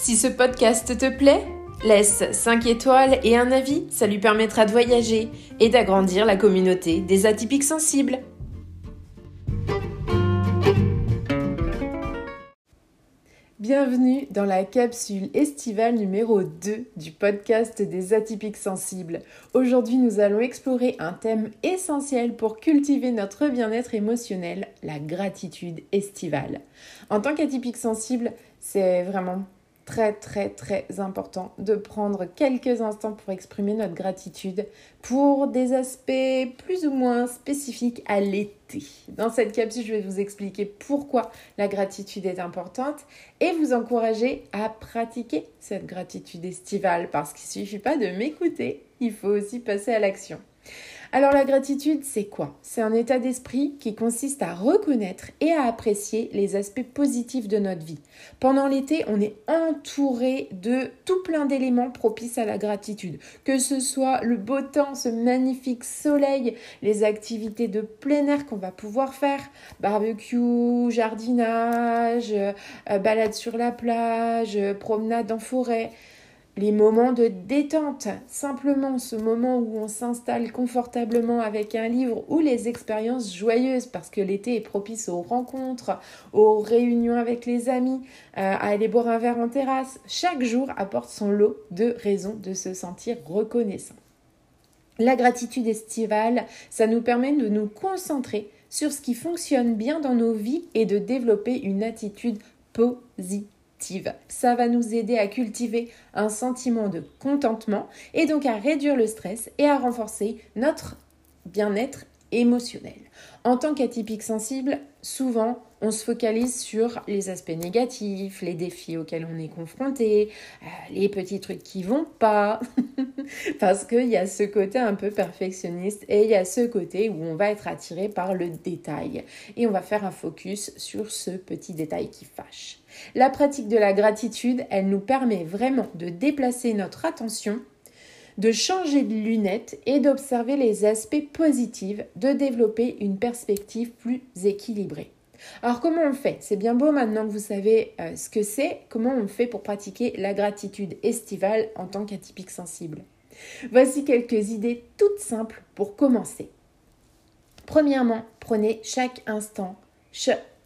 Si ce podcast te plaît, laisse 5 étoiles et un avis, ça lui permettra de voyager et d'agrandir la communauté des atypiques sensibles. Bienvenue dans la capsule estivale numéro 2 du podcast des atypiques sensibles. Aujourd'hui, nous allons explorer un thème essentiel pour cultiver notre bien-être émotionnel, la gratitude estivale. En tant qu'atypique sensible, c'est vraiment très très très important de prendre quelques instants pour exprimer notre gratitude pour des aspects plus ou moins spécifiques à l'été. Dans cette capsule, je vais vous expliquer pourquoi la gratitude est importante et vous encourager à pratiquer cette gratitude estivale parce qu'il ne suffit pas de m'écouter, il faut aussi passer à l'action. Alors la gratitude, c'est quoi? C'est un état d'esprit qui consiste à reconnaître et à apprécier les aspects positifs de notre vie. Pendant l'été, on est entouré de tout plein d'éléments propices à la gratitude, que ce soit le beau temps, ce magnifique soleil, les activités de plein air qu'on va pouvoir faire, barbecue, jardinage, euh, balade sur la plage, promenade en forêt les moments de détente, simplement ce moment où on s'installe confortablement avec un livre ou les expériences joyeuses parce que l'été est propice aux rencontres, aux réunions avec les amis, euh, à aller boire un verre en terrasse. Chaque jour apporte son lot de raisons de se sentir reconnaissant. La gratitude estivale, ça nous permet de nous concentrer sur ce qui fonctionne bien dans nos vies et de développer une attitude positive ça va nous aider à cultiver un sentiment de contentement et donc à réduire le stress et à renforcer notre bien-être émotionnel. En tant qu'atypique sensible, souvent on se focalise sur les aspects négatifs, les défis auxquels on est confronté, euh, les petits trucs qui vont pas, parce qu'il y a ce côté un peu perfectionniste et il y a ce côté où on va être attiré par le détail et on va faire un focus sur ce petit détail qui fâche. La pratique de la gratitude, elle nous permet vraiment de déplacer notre attention de changer de lunettes et d'observer les aspects positifs, de développer une perspective plus équilibrée. Alors comment on fait? C'est bien beau maintenant que vous savez euh, ce que c'est, comment on fait pour pratiquer la gratitude estivale en tant qu'atypique sensible? Voici quelques idées toutes simples pour commencer. Premièrement, prenez chaque instant,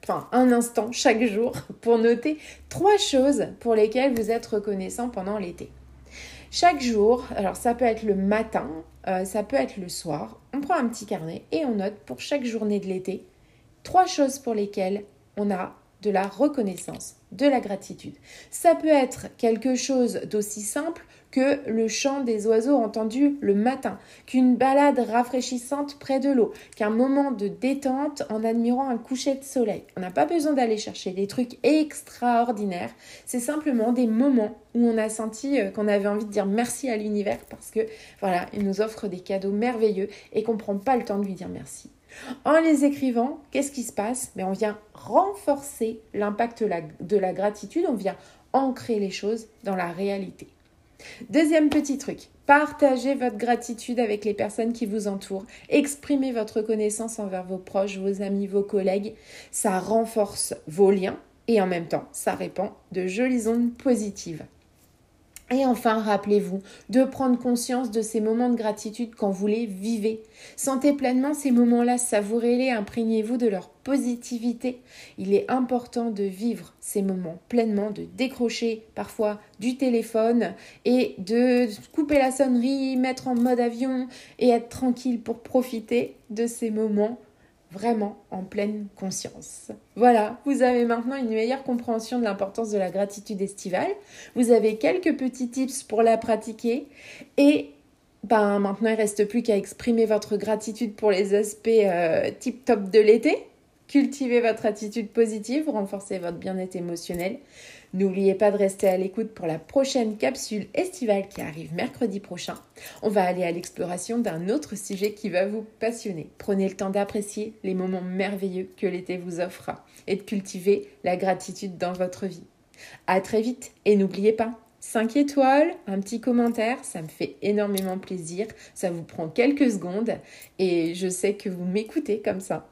enfin un instant chaque jour pour noter trois choses pour lesquelles vous êtes reconnaissant pendant l'été. Chaque jour, alors ça peut être le matin, euh, ça peut être le soir, on prend un petit carnet et on note pour chaque journée de l'été trois choses pour lesquelles on a de la reconnaissance, de la gratitude. Ça peut être quelque chose d'aussi simple que le chant des oiseaux entendus le matin, qu'une balade rafraîchissante près de l'eau, qu'un moment de détente en admirant un coucher de soleil. On n'a pas besoin d'aller chercher des trucs extraordinaires, c'est simplement des moments où on a senti euh, qu'on avait envie de dire merci à l'univers parce que voilà, il nous offre des cadeaux merveilleux et qu'on ne prend pas le temps de lui dire merci. En les écrivant, qu'est-ce qui se passe? Mais On vient renforcer l'impact de la gratitude, on vient ancrer les choses dans la réalité. Deuxième petit truc, partagez votre gratitude avec les personnes qui vous entourent. Exprimez votre reconnaissance envers vos proches, vos amis, vos collègues. Ça renforce vos liens et en même temps, ça répand de jolies ondes positives. Et enfin, rappelez-vous de prendre conscience de ces moments de gratitude quand vous les vivez. Sentez pleinement ces moments-là, savourez-les, imprégnez-vous de leur positivité. Il est important de vivre ces moments pleinement, de décrocher parfois du téléphone et de couper la sonnerie, mettre en mode avion et être tranquille pour profiter de ces moments vraiment en pleine conscience. Voilà, vous avez maintenant une meilleure compréhension de l'importance de la gratitude estivale. Vous avez quelques petits tips pour la pratiquer et ben, maintenant il reste plus qu'à exprimer votre gratitude pour les aspects euh, tip top de l'été cultiver votre attitude positive, renforcer votre bien-être émotionnel. N'oubliez pas de rester à l'écoute pour la prochaine capsule estivale qui arrive mercredi prochain. On va aller à l'exploration d'un autre sujet qui va vous passionner. Prenez le temps d'apprécier les moments merveilleux que l'été vous offre et de cultiver la gratitude dans votre vie. À très vite et n'oubliez pas, 5 étoiles, un petit commentaire, ça me fait énormément plaisir. Ça vous prend quelques secondes et je sais que vous m'écoutez comme ça.